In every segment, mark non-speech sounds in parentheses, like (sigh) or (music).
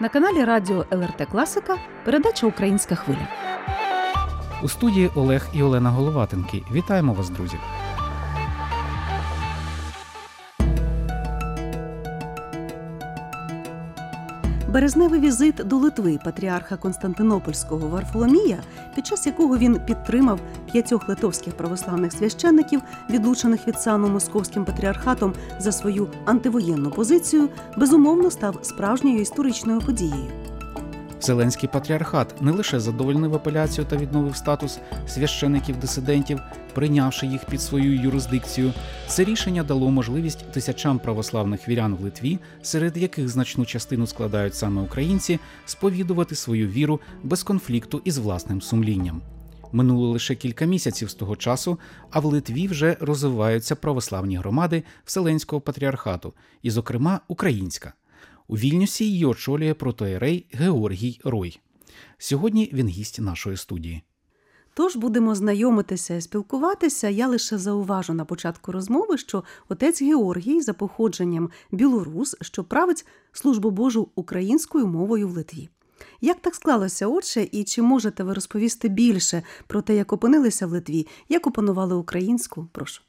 На каналі Радіо ЛРТ Класика передача Українська хвиля. У студії Олег і Олена Головатенки. Вітаємо вас, друзі! Березневий візит до Литви патріарха Константинопольського Варфоломія, під час якого він підтримав п'ятьох литовських православних священників, відлучених від сану московським патріархатом за свою антивоєнну позицію, безумовно став справжньою історичною подією. Вселенський патріархат не лише задовольнив апеляцію та відновив статус священиків-дисидентів, прийнявши їх під свою юрисдикцію. Це рішення дало можливість тисячам православних вірян в Литві, серед яких значну частину складають саме українці, сповідувати свою віру без конфлікту із власним сумлінням. Минуло лише кілька місяців з того часу, а в Литві вже розвиваються православні громади Вселенського патріархату, і, зокрема, українська. У Вільнюсі її очолює протоєрей Георгій Рой. Сьогодні він гість нашої студії. Тож будемо знайомитися і спілкуватися. Я лише зауважу на початку розмови, що отець Георгій за походженням білорус, що править службу Божу українською мовою в Литві. Як так склалося, отче, і чи можете ви розповісти більше про те, як опинилися в Литві, як опанували українську? Прошу.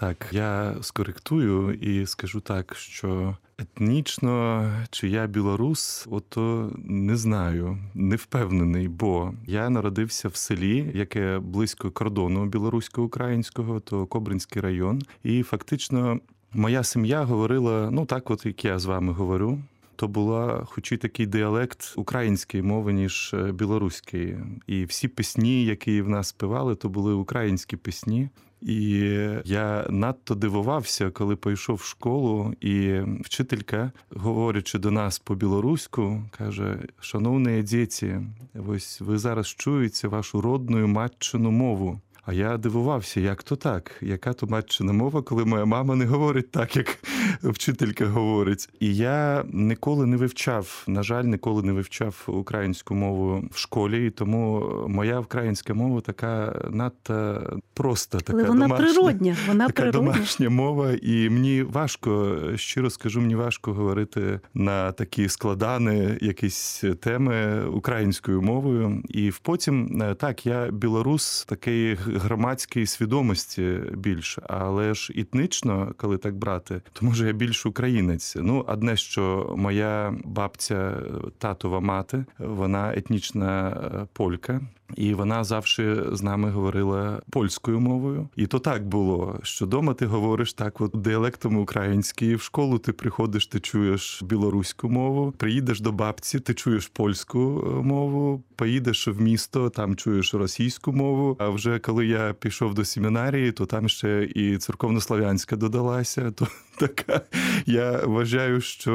Так, я скоректую і скажу так, що етнічно чи я білорус, ото не знаю, не впевнений, бо я народився в селі, яке близько кордону білорусько-українського, то Кобринський район, і фактично моя сім'я говорила: ну так, от як я з вами говорю. То була хоч і такий діалект української мови, ніж білоруської. І всі пісні, які в нас співали, то були українські пісні. І я надто дивувався, коли пішов в школу, і вчителька, говорячи до нас по-білоруську, каже: Шановні діти, ось ви зараз чуєте вашу родну матчину мову. А я дивувався, як то так, яка то матчина мова, коли моя мама не говорить так, як (laughs) вчителька говорить. І я ніколи не вивчав, на жаль, ніколи не вивчав українську мову в школі, і тому моя українська мова така надто проста, така Але вона домашня, природня, вона така природня. домашня мова, і мені важко, щиро скажу, мені важко говорити на такі складані якісь теми українською мовою. І потім так, я білорус такий громадської свідомості більше, але ж етнічно, коли так брати, то може я більш українець. Ну, одне, що моя бабця, татова мати, вона етнічна полька. І вона завжди з нами говорила польською мовою. І то так було, що дома ти говориш так, от діалектом український, в школу ти приходиш, ти чуєш білоруську мову, приїдеш до бабці, ти чуєш польську мову, поїдеш в місто, там чуєш російську мову. А вже коли я пішов до семінарії, то там ще і церковнослов'янська додалася. То така я вважаю, що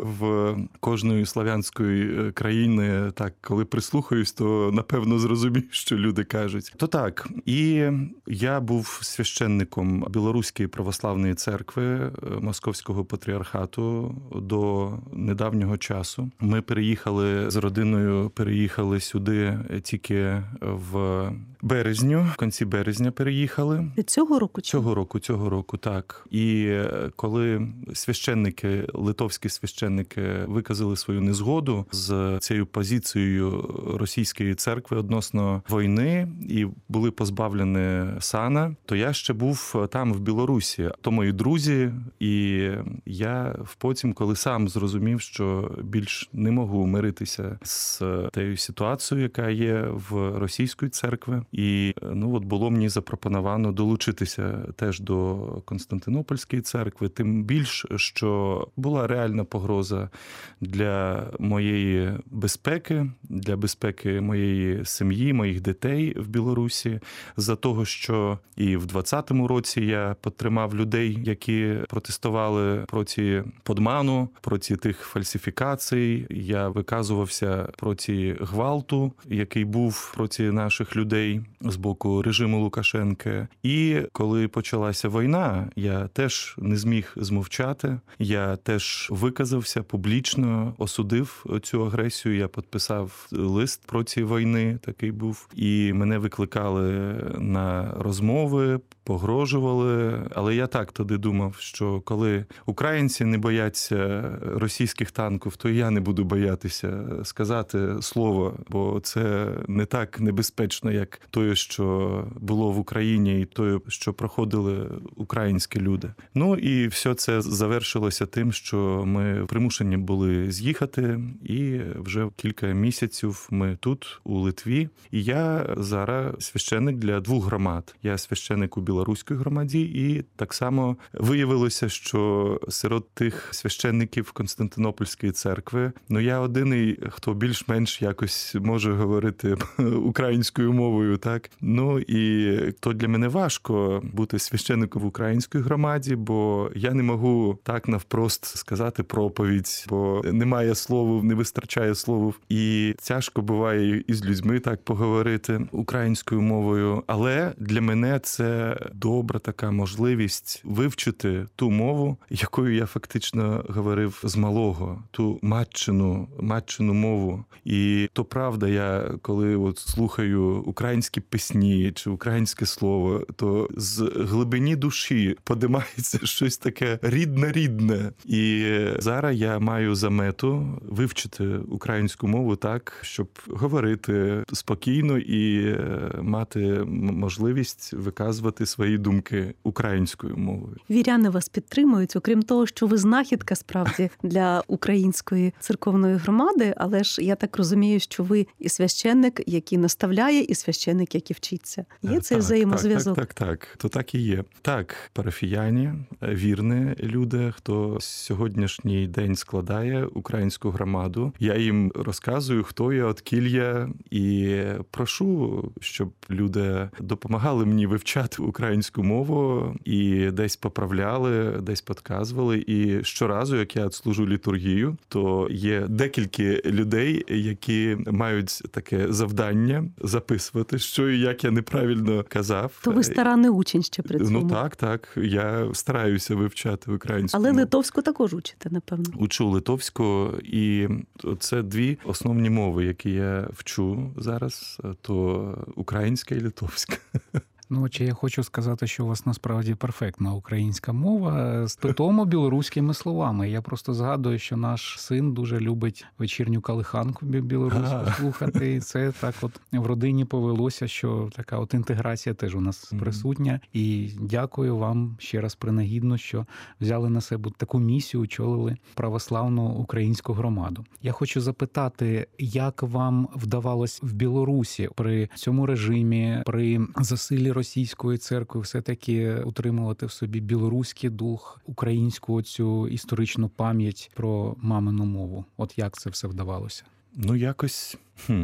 в кожної славянської країни, так коли прислухаюсь, то напевно зрозумію, що люди кажуть. То так, і я був священником Білоруської православної церкви Московського патріархату до недавнього часу. Ми переїхали з родиною, переїхали сюди тільки в березню, в кінці березня переїхали. Цього року? Цього року, цього року, так. І коли священники, литовські священники виказали свою незгоду з цією позицією російської церкви відносно війни і були позбавлені сана, то я ще був там в Білорусі. То мої друзі, і я потім, коли сам зрозумів, що більш не можу миритися з тією ситуацією, яка є в російської церкви, і ну от було мені запропоновано долучитися теж до Константинопольської церкви, тим більш що була реальна погроза для моєї безпеки, для безпеки моєї сім'ї, моїх дітей в Білорусі, за того, що і в 20-му році я потримав людей, які протестували проти подману, проти тих фальсифікацій. Я виказувався проти гвалту, який був проти наших людей з боку режиму Лукашенка. І коли почалася війна, я теж не зміг зміг змовчати. Я теж виказався публічно, осудив цю агресію. Я підписав лист проти війни. Такий був, і мене викликали на розмови, погрожували. Але я так тоді думав, що коли українці не бояться російських танків, то я не буду боятися сказати слово, бо це не так небезпечно, як те, що було в Україні, і те, що проходили українські люди. Ну і все це завершилося тим, що ми примушені були з'їхати, і вже кілька місяців ми тут, у Литві. І я зараз священник для двох громад. Я священник у білоруській громаді, і так само виявилося, що серед тих священників Константинопольської церкви, ну я єдиний, хто більш-менш якось може говорити (laughs) українською мовою, так ну і то для мене важко бути священником в українській громаді, бо я не можу так навпрост сказати проповідь, бо немає слова, не вистачає слов, і тяжко буває із людьми так поговорити українською мовою. Але для мене це добра така можливість вивчити ту мову, якою я фактично говорив з малого, ту матчину, матчину мову. І то правда, я коли от слухаю українські пісні чи українське слово, то з глибині душі подимається (laughs) щось таке рідне-рідне. І зараз я маю за мету вивчити українську мову так, щоб говорити спокійно і е, мати можливість виказувати свої думки українською мовою. Віряни вас підтримують, окрім того, що ви знахідка справді для української церковної громади. Але ж я так розумію, що ви і священник, який наставляє, і священник, який вчиться. Є цей так, взаємозв'язок. Так, так, так, то так і є. Так, парафіяні, вірні люди, хто сьогоднішній день складає українську громаду. Я їм розказую, хто я, откіль я, і прошу, щоб люди допомагали мені вивчати українську мову і десь поправляли, десь підказували. І щоразу, як я служу літургію, то є декілька людей, які мають таке завдання записувати, що і як я неправильно казав. То ви старанний учень ще при цьому. Ну так, так. Я стараюся вивчати українську. Але мову. литовську також учите, напевно. Учу литовську, і це дві основні мови, які я вчу зараз: то українська і литовська. Ну, чи я хочу сказати, що у вас насправді перфектна українська мова з питомо (laughs) білоруськими словами. Я просто згадую, що наш син дуже любить вечірню калиханку білоруську слухати. І це так, от в родині повелося, що така от інтеграція теж у нас присутня. І дякую вам ще раз принагідно, що взяли на себе таку місію, очолили православну українську громаду. Я хочу запитати, як вам вдавалось в Білорусі при цьому режимі, при засиллі російської церкви, все таки утримувати в собі білоруський дух, українську цю історичну пам'ять про мамину мову. От як це все вдавалося? Ну, якось хм.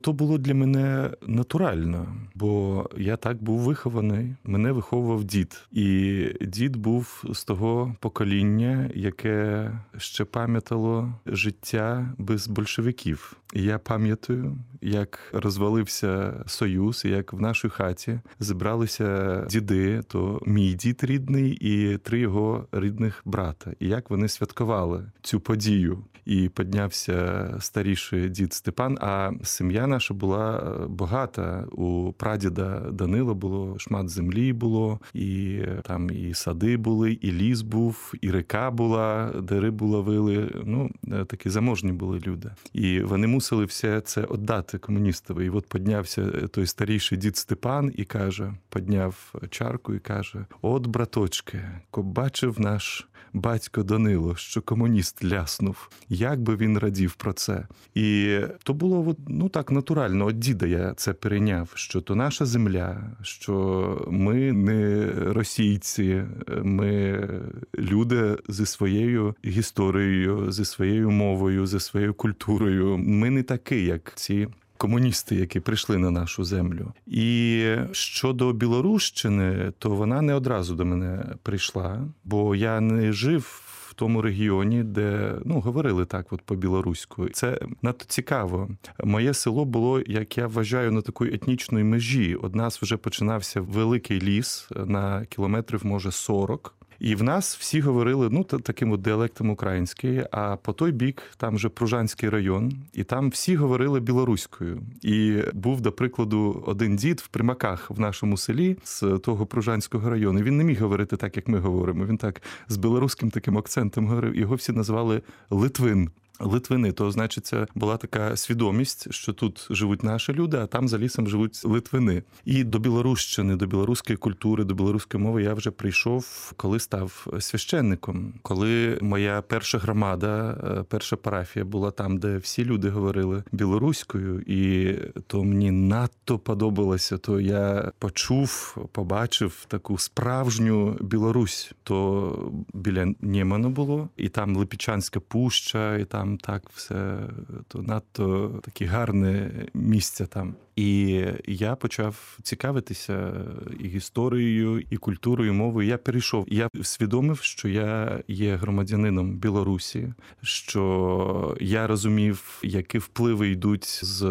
то було для мене натурально, бо я так був вихований. Мене виховував дід, і дід був з того покоління, яке ще пам'ятало життя без большевиків. І я пам'ятаю, як розвалився союз, як в нашій хаті зібралися діди, то мій дід рідний і три його рідних брата, і як вони святкували цю подію. І піднявся старіший дід Степан. А сім'я наша була е, багата. У прадіда Данила було шмат землі було, і там і сади були, і ліс був, і река була, де рибу ловили. Ну е, такі заможні були люди. І вони мусили все це віддати комуністові. І от піднявся е, той старіший дід Степан і каже: підняв чарку і каже: От, браточки, бачив наш батько Данило, що комуніст ляснув. Як би він радів про це? І то було ну так натурально. От діда я це перейняв, що то наша земля, що ми не російці, ми люди зі своєю історією, зі своєю мовою, зі своєю культурою. Ми не такі, як ці. Комуністи, які прийшли на нашу землю, і щодо Білорущини, то вона не одразу до мене прийшла, бо я не жив в тому регіоні, де ну говорили так, от по білоруську. Це надто цікаво. Моє село було, як я вважаю, на такої етнічної межі. Од нас вже починався великий ліс на кілометрів, може 40. І в нас всі говорили ну таким от діалектом український. А по той бік там вже Пружанський район, і там всі говорили білоруською. І був, до прикладу, один дід в примаках в нашому селі з того Пружанського району. Він не міг говорити так, як ми говоримо. Він так з білоруським таким акцентом говорив. Його всі називали Литвин. Литвини, то значить, це була така свідомість, що тут живуть наші люди, а там за лісом живуть литвини. І до білорущини, до білоруської культури, до білоруської мови я вже прийшов, коли став священником. Коли моя перша громада, е, перша парафія була там, де всі люди говорили білоруською, і то мені надто подобалося. То я почув, побачив таку справжню Білорусь. То біля Нєману було, і там Липічанська пуща, і там так все то надто таке гарне місце там. І я почав цікавитися і історією, і культурою, і мовою. Я перейшов. Я усвідомив, що я є громадянином Білорусі, що я розумів, які впливи йдуть з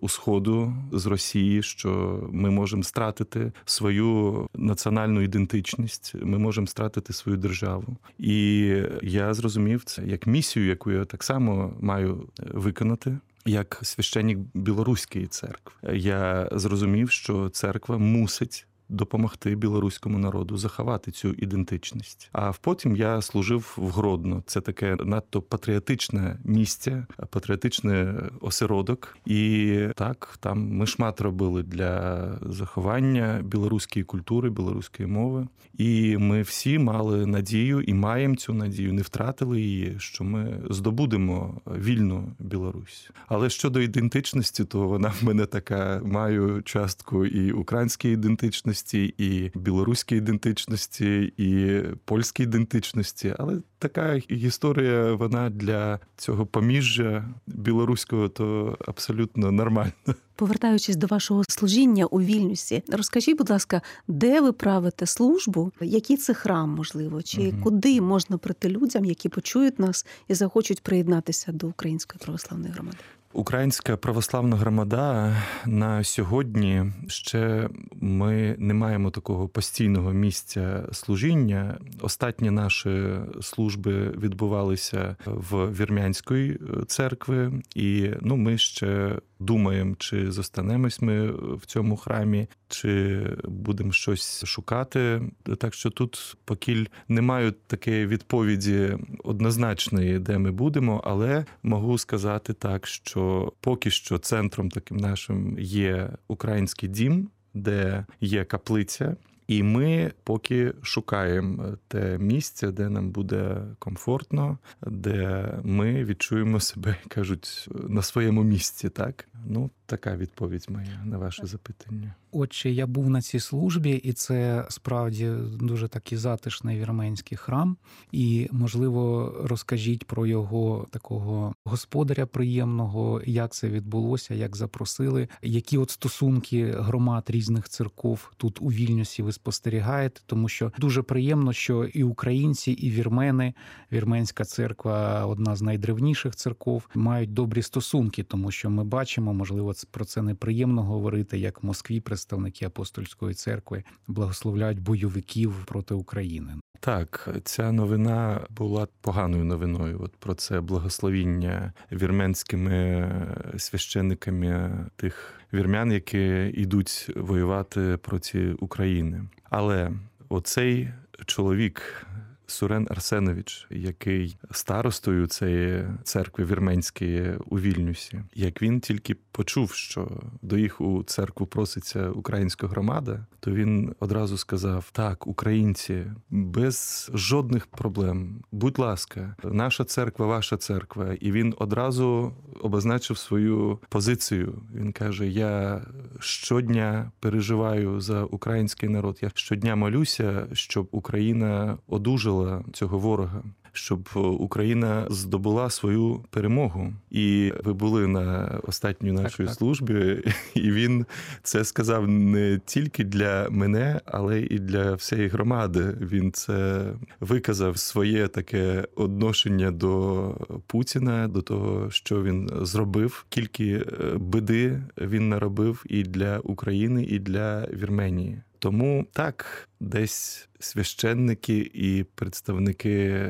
усходу, з Росії, що ми можемо стратити свою національну ідентичність, ми можемо стратити свою державу. І я зрозумів це як місію, яку я так само маю виконати. Як священник білоруської церкви, я зрозумів, що церква мусить допомогти білоруському народу заховати цю ідентичність. А потім я служив в Гродно. Це таке надто патріотичне місце, патріотичний осередок. І так там ми шмат робили для заховання білоруської культури, білоруської мови. І ми всі мали надію і маємо цю надію, не втратили її, що ми здобудемо вільну Білорусь. Але щодо ідентичності, то вона в мене така маю частку і української ідентичності, і білоруської ідентичності, і польської ідентичності. Але така історія, вона для цього поміжжя білоруського то абсолютно нормальна. Повертаючись до вашого служіння у Вільнюсі, розкажіть, будь ласка, де ви правите службу? Який це храм, можливо, чи Мгм. куди можна прийти людям, які почують нас і захочуть приєднатися до Української православної громади? Українська православна громада на сьогодні ще ми не маємо такого постійного місця служіння. Останні наші служби відбувалися в Вірмянської церкви, і ну ми ще думаємо, чи зостанемось ми в цьому храмі, чи будемо щось шукати. Так що тут покіль не маю такої відповіді однозначної, де ми будемо, але можу сказати так, що поки що центром таким нашим є український дім, де є каплиця. І ми поки шукаємо те місце, де нам буде комфортно, де ми відчуємо себе, кажуть, на своєму місці. Так ну така відповідь моя на ваше запитання. Отже, я був на цій службі, і це справді дуже такий затишний вірменський храм. І, можливо, розкажіть про його такого господаря приємного, як це відбулося, як запросили, які от стосунки громад різних церков тут у Вільнюсі ви спостерігаєте, тому що дуже приємно, що і українці, і вірмени, вірменська церква одна з найдревніших церков, мають добрі стосунки, тому що ми бачимо, можливо, про це неприємно говорити, як в Москві представники апостольської церкви благословляють бойовиків проти України. Так, ця новина була поганою новиною. От про це благословіння вірменськими священниками тих вірмян, які йдуть воювати проти України. Але оцей чоловік. Сурен Арсенович, який старостою цієї церкви вірменської у Вільнюсі, як він тільки почув, що до їх у церкву проситься українська громада, то він одразу сказав: так, українці, без жодних проблем, будь ласка, наша церква, ваша церква. І він одразу обозначив свою позицію. Він каже: Я щодня переживаю за український народ. Я щодня молюся, щоб Україна одужала цього ворога. Щоб Україна здобула свою перемогу, і ви були на останній нашій так. службі, (laughs) і він це сказав не тільки для мене, але і для всієї громади. Він це виказав своє таке відношення до Путіна, до того, що він зробив, скільки е, биди він наробив і для України, і для Вірменії. Тому так, десь священники і представники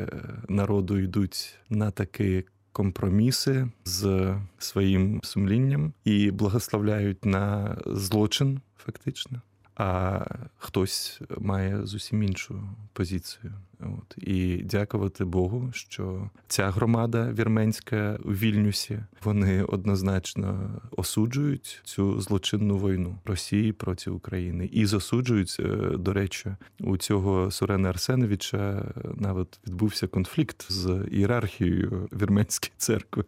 народу йдуть на такі компроміси з своїм сумлінням і благословляють на злочин, фактично. А хтось має зовсім іншу позицію. От і дякувати Богу, що ця громада вірменська у Вільнюсі вони однозначно осуджують цю злочинну війну Росії проти України і засуджують, е, до речі, у цього Сурена Арсеновича навіть відбувся конфлікт з ієрархією вірменської церкви.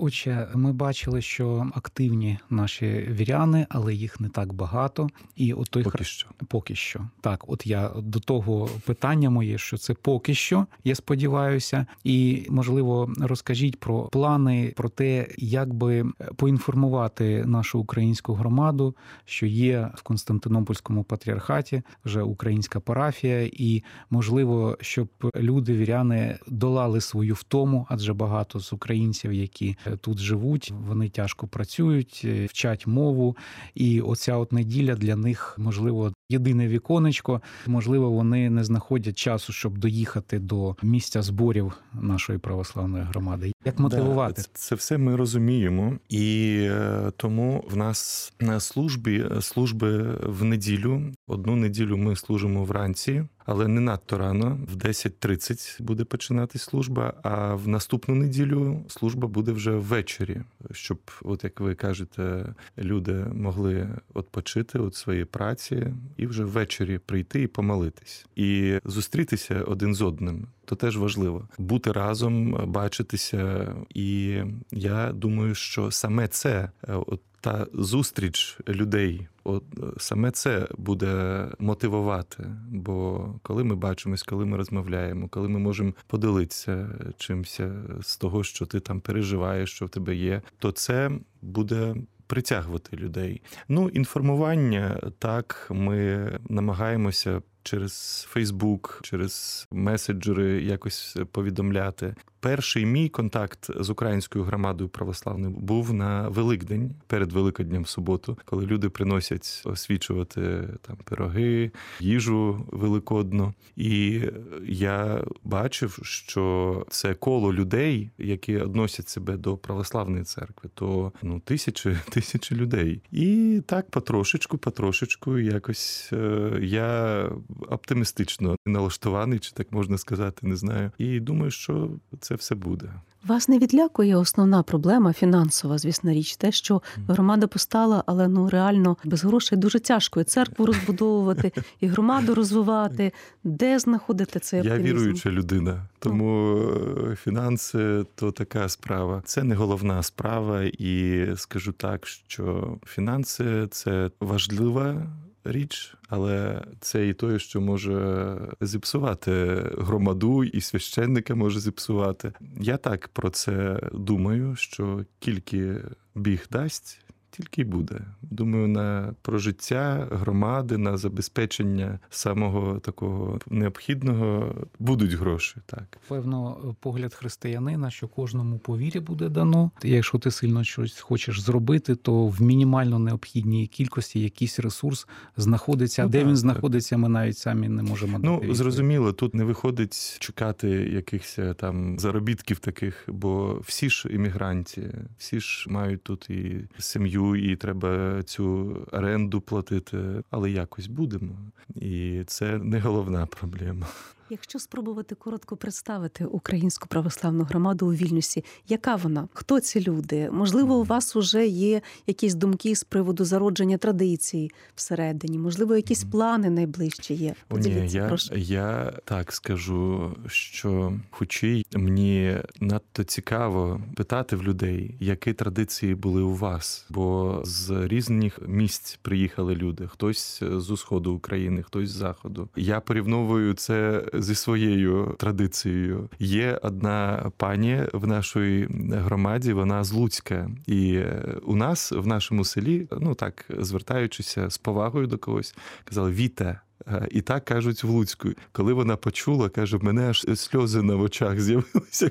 Отже, ми бачили, що активні наші віряни, але їх не так багато. І от той поки що. Поки що. Так, от я до того питання моє, що це поки що, я сподіваюся, і можливо розкажіть про плани, про те, як би поінформувати нашу українську громаду, що є в Константинопольському патріархаті вже українська парафія, і можливо, щоб люди віряни долали свою втому, адже багато з українців, які тут живуть, вони тяжко працюють, е, вчать мову, і оця от неділя для них можливо єдине віконечко. Можливо, вони не знаходять часу, щоб доїхати до місця зборів нашої православної громади. Як мотивувати да, це все ми розуміємо, і е, тому в нас на службі служби в неділю. Одну неділю ми служимо вранці але не надто рано. В 10.30 буде починати служба. А в наступну неділю служба буде вже ввечері, щоб, от як ви кажете, люди могли відпочити від своєї праці і вже ввечері прийти і помолитись, і зустрітися один з одним. То теж важливо бути разом, бачитися, і я думаю, що саме це от та зустріч людей, от саме це буде мотивувати. Бо коли ми бачимось, коли ми розмовляємо, коли ми можемо поділитися чимось з того, що ти там переживаєш, що в тебе є, то це буде. Притягувати людей. Ну, інформування так, ми намагаємося через Фейсбук, через меседжери якось повідомляти. Перший мій контакт з українською громадою православною був на Великдень перед Великоднем в суботу, коли люди приносять освічувати там пироги, їжу великодну. І я бачив, що це коло людей, які відносять себе до православної церкви, то ну тисячі (laughs) тисячі людей. І так потрошечку, потрошечку, якось е, я оптимістично налаштований, чи так можна сказати, не знаю. І думаю, що це все буде. Вас не відлякує основна проблема фінансова, звісно річ, те, що громада постала, але ну реально без грошей дуже тяжко і церкву розбудовувати, і громаду розвивати. Де знаходити цей оптимізм? Я віруюча людина, тому е, фінанси то така справа. Це не головна справа, і скажу так, що фінанси це важлива річ, але це і те, що може зіпсувати громаду, і священника може зіпсувати. Я так про це думаю, що тільки біг дасть тільки й буде. Думаю, на прожиття громади, на забезпечення самого такого необхідного будуть гроші. Так певно, погляд християнина, що кожному по вірі буде дано. Якщо ти сильно щось хочеш зробити, то в мінімально необхідній кількості якийсь ресурс знаходиться. Ну, де так, він знаходиться, ми навіть самі не можемо Ну дати зрозуміло. Тут не виходить чекати якихось е, там заробітків таких, бо всі ж іммігранті, всі ж мають тут і сім'ю і треба цю оренду платити, але якось будемо. І це не головна проблема. Якщо спробувати коротко представити українську православну громаду у Вільнюсі, яка вона? Хто ці люди? Можливо, у вас вже є якісь думки з приводу зародження традицій всередині? Можливо, якісь плани найближчі є? Поділіться, Ні, я, я так скажу, що хоч мені надто цікаво питати в людей, які традиції були у вас, бо з різних місць приїхали люди. Хтось з усходу України, хтось з заходу. Я порівновую це зі своєю традицією. Є одна пані в нашій громаді, вона з Луцька, і у нас в нашому селі, ну так звертаючися з повагою до когось, казали Віта. Е, і так кажуть в Луцьку. Коли вона почула, каже, в мене аж сльози на очах з'явилися.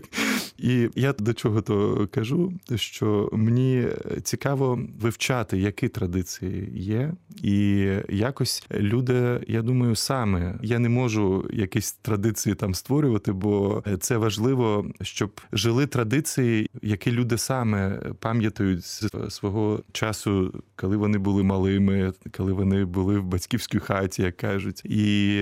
І я до чого то кажу, що мені цікаво вивчати, які традиції є, і якось люди, я думаю, саме я не можу якісь традиції там створювати, бо це важливо, щоб жили традиції, які люди саме пам'ятають з свого часу, коли вони були малими, коли вони були в батьківській хаті, як кажуть. І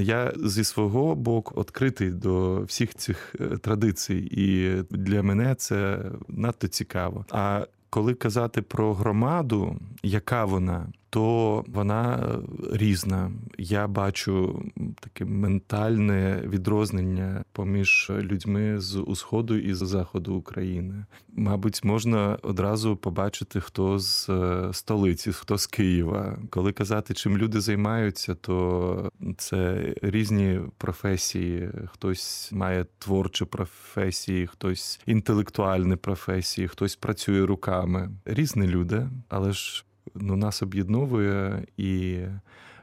я зі свого боку відкритий до всіх цих традицій, і для мене це надто цікаво. А коли казати про громаду, яка вона, то вона різна. Я бачу таке ментальне відрознення поміж людьми з усходу і з заходу України. Мабуть, можна одразу побачити, хто з столиці, хто з Києва. Коли казати, чим люди займаються, то це різні професії. Хтось має творчі професії, хтось інтелектуальні професії, хтось працює руками. Різні люди, але ж ну, нас об'єдновує і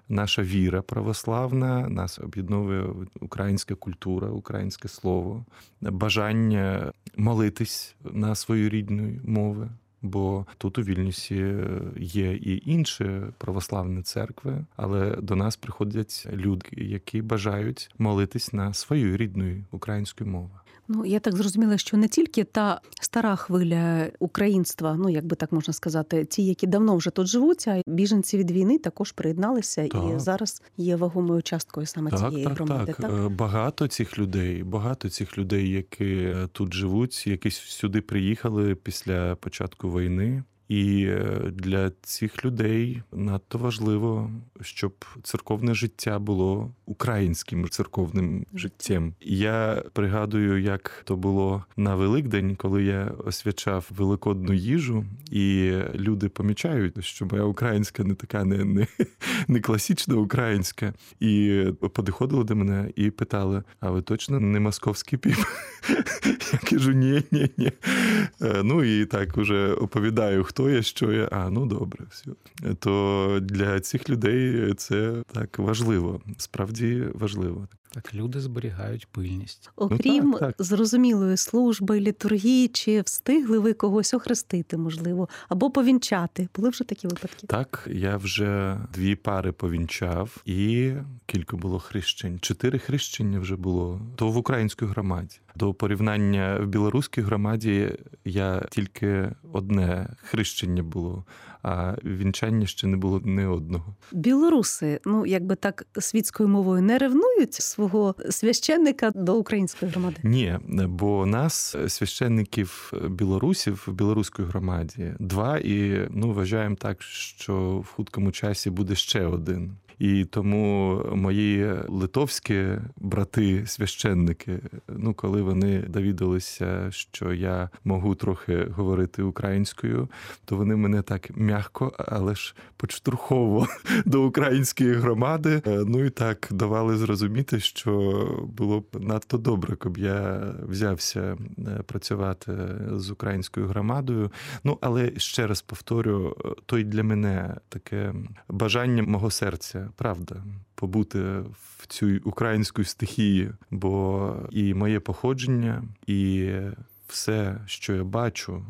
наша віра православна, нас об'єдновує українська культура, українське слово, бажання молитись на свою рідну мову. Бо тут у Вільнюсі є і інші православні церкви, але до нас приходять люди, які бажають молитись на свою рідною українською мовою. Ну, я так зрозуміла, що не тільки та стара хвиля українства, ну як би так можна сказати, ті, які давно вже тут живуть, а біженці від війни також приєдналися Так. і зараз є вагомою часткою саме Так, цієї так, громади. так. Е, Багато цих людей, багато цих людей, які е, тут живуть, які сюди приїхали після початку війни. І е, для цих людей надто важливо, щоб церковне життя було українським церковним життям. Я пригадую, як то було на Великдень, коли я освячав великодну їжу, і люди помічають, що моя українська не така не, не, (laughs) не класична українська. І підходили до мене і питали: а ви точно не московський піп? (laughs) Я кажу, ні, ні, ні. Е, Ну і так уже оповідаю, хто я, що я. А, ну добре, все. То для цих людей це так важливо, справді важливо. Так люди зберігають пильність. Окрім Ну, так, так. зрозумілої служби, літургії, чи встигли ви когось охрестити, можливо, або повінчати? Були вже такі випадки? Так, я вже дві пари повінчав, і кілька було хрещень. Чотири хрещення вже було. То в українській громаді. До порівняння в білоруській громаді я тільки одне хрещення було, а вінчання ще не було ні одного. Білоруси, ну якби так світською мовою не ревнують свого священника до української громади. Ні, бо нас, священників білорусів в білоруській громаді, два, і ну вважаємо так, що в хуткому часі буде ще один. І тому мої литовські брати, священники, ну коли вони довідалися, що я можу трохи говорити українською, то вони мене так м'яко, але ж почтурхово (laughs) до української громади. е, Ну і так давали зрозуміти, що було б надто добре, щоб я взявся е, працювати з українською громадою. Ну але ще раз повторю, е, то й для мене таке бажання мого серця, правда, побути в цій українській стихії, бо і моє походження, і все, що я бачу.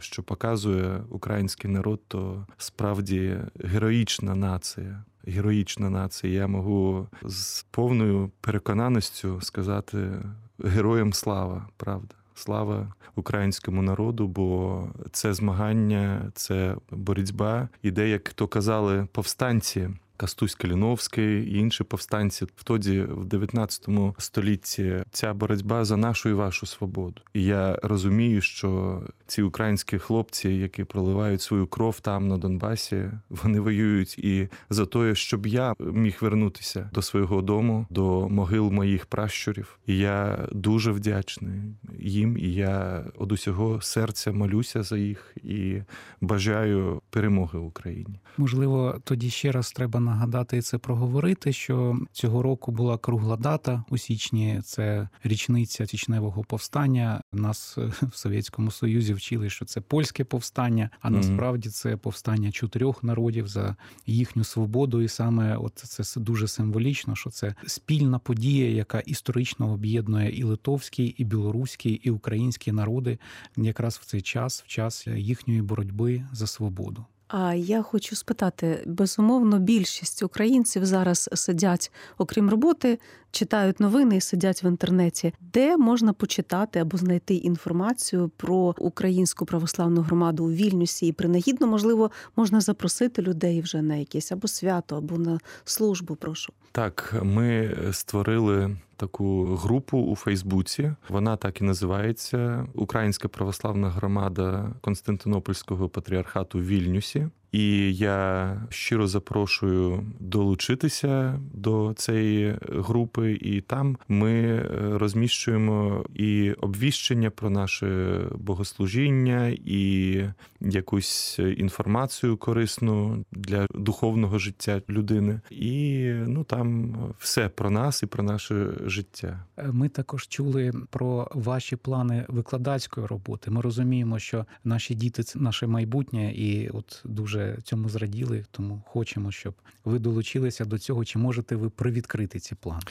Що показує український народ, то справді героїчна нація. Героїчна нація. Я можу з повною переконаністю сказати героям слава, правда. Слава українському народу, бо це змагання, це боротьба. І де, як то казали, повстанці. Кастусь Каліновський і інші повстанці тоді, в 19 столітті, ця боротьба за нашу і вашу свободу. І я розумію, що ці українські хлопці, які проливають свою кров там на Донбасі, вони воюють і за те, щоб я міг вернутися до свого дому, до могил моїх пращурів. І я дуже вдячний їм. І я од усього серця молюся за їх і бажаю перемоги Україні. Можливо, тоді ще раз треба нагадати і це проговорити, що цього року була кругла дата у січні. Це річниця тічневого повстання. Нас е, в Совєтському Союзі вчили, що це польське повстання, а насправді це повстання чотирьох народів за їхню свободу. І саме от це дуже символічно, що це спільна подія, яка історично об'єднує і литовський, і білоруський, і українські народи якраз в цей час, в час їхньої боротьби за свободу. А я хочу спитати: безумовно, більшість українців зараз сидять, окрім роботи, читають новини і сидять в інтернеті, де можна почитати або знайти інформацію про українську православну громаду у Вільнюсі, і принагідно, можливо, можна запросити людей вже на якесь або свято, або на службу. Прошу. Так, ми створили таку групу у Фейсбуці. Вона так і називається Українська православна громада Константинопольського патріархату в Вільнюсі. І я щиро запрошую долучитися до цієї групи, і там ми е, розміщуємо і обвіщення про наше богослужіння, і якусь інформацію корисну для духовного життя людини. І ну там все про нас і про наше життя. Ми також чули про ваші плани викладацької роботи. Ми розуміємо, що наші діти це наше майбутнє, і от дуже цьому зраділи. Тому хочемо, щоб ви долучилися до цього. Чи можете ви привідкрити ці плани?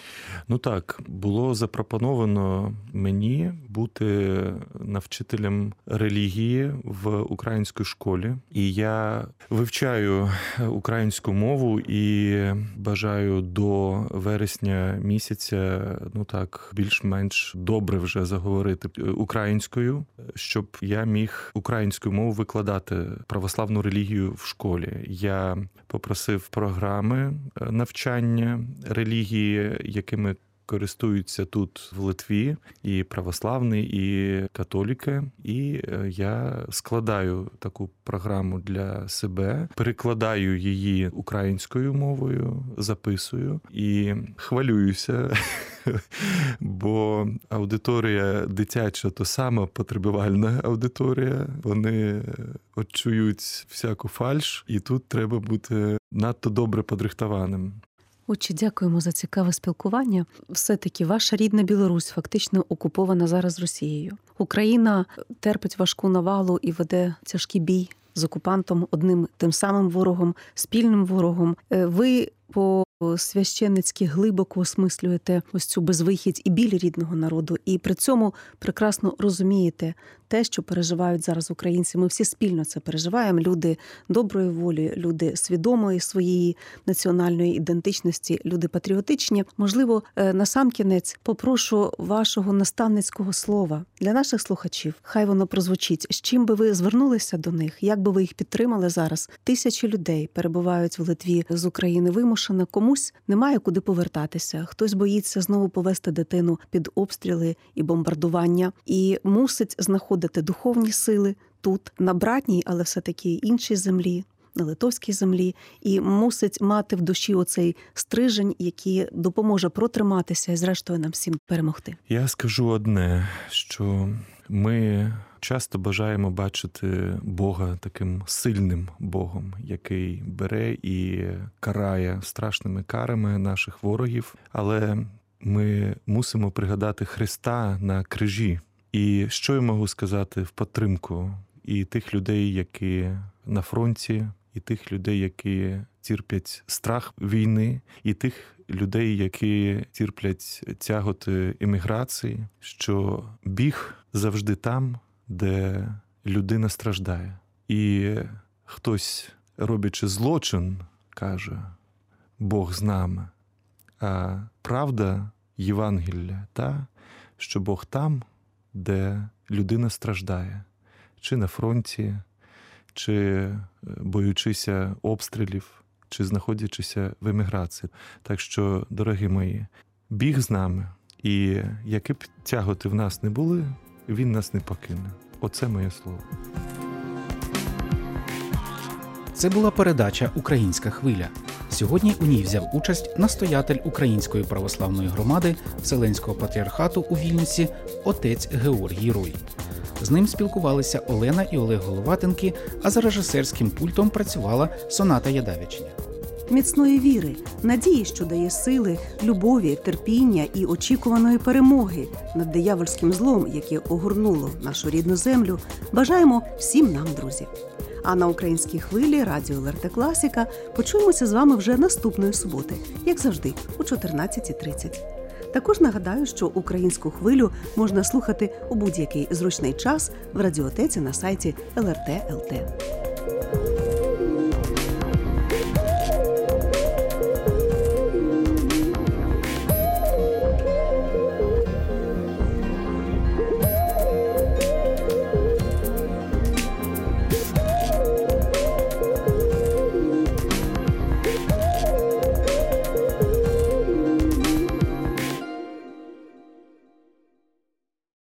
Ну так, було запропоновано мені бути навчителем релігії в українській школі, і я вивчаю українську мову і бажаю до вересня місяця, ну так, більш-менш добре вже заговорити українською, щоб я міг українською мовою викладати православну релігію в школі. Я попросив програми е, навчання релігії, якими користуються тут в Литві і православні, і католіки. І е, я складаю таку програму для себе, перекладаю її українською мовою, записую і хвалююся. (laughs) Бо аудиторія дитяча то сама потребувальна аудиторія. Вони от чують всяку фальш, і тут треба бути надто добре подрихтованим. Отче, дякуємо за цікаве спілкування. Все-таки ваша рідна Білорусь фактично окупована зараз Росією. Україна терпить важку навалу і веде тяжкий бій з окупантом, одним тим самим ворогом, спільним ворогом. Е, Ви по священницьки глибоко осмислюєте ось цю безвихідь і біль рідного народу, і при цьому прекрасно розумієте те, що переживають зараз українці. Ми всі спільно це переживаємо. Люди доброї волі, люди свідомої своєї національної ідентичності, люди патріотичні. Можливо, е, на сам кінець попрошу вашого наставницького слова для наших слухачів. Хай воно прозвучить. З чим би ви звернулися до них? Як би ви їх підтримали зараз? Тисячі людей перебувають в Литві з України вимушено. Комусь немає куди повертатися. Хтось боїться знову повести дитину під обстріли і бомбардування, і мусить знаходити духовні сили тут, на братній, але все таки іншій землі. На литовській землі і мусить мати в душі оцей стрижень, який допоможе протриматися і, зрештою, нам всім перемогти. Я скажу одне, що ми часто бажаємо бачити Бога таким сильним Богом, який бере і карає страшними карами наших ворогів. Але ми мусимо пригадати Христа на крижі. І що я можу сказати в підтримку і тих людей, які на фронті, і тих людей, які терплять страх війни, і тих людей, які терплять тяготи імміграції, що біг завжди там, де людина страждає. І хтось, роблячи злочин, каже: Бог з нами. А правда Євангелія та, що Бог там, де людина страждає, чи на фронті, чи е, боючися обстрілів, чи знаходячися в еміграції. Так що, дорогі мої, біг з нами, і які б тяготи в нас не були, він нас не покине. Оце моє слово. Це була передача Українська хвиля. Сьогодні у ній взяв участь настоятель Української православної громади Вселенського патріархату у Вільниці отець Георгій Рой. З ним спілкувалися Олена і Олег Головатенки, а за режисерським пультом працювала Соната Ядавічня. міцної віри, надії, що дає сили, любові, терпіння і очікуваної перемоги над диявольським злом, яке огорнуло нашу рідну землю. Бажаємо всім нам, друзі. А на українській хвилі радіо ЛРТ Класіка почуємося з вами вже наступної суботи, як завжди, о 14.30. Також нагадаю, що українську хвилю можна слухати у будь-який зручний час в радіотеці на сайті ЛРТ.ЛТ.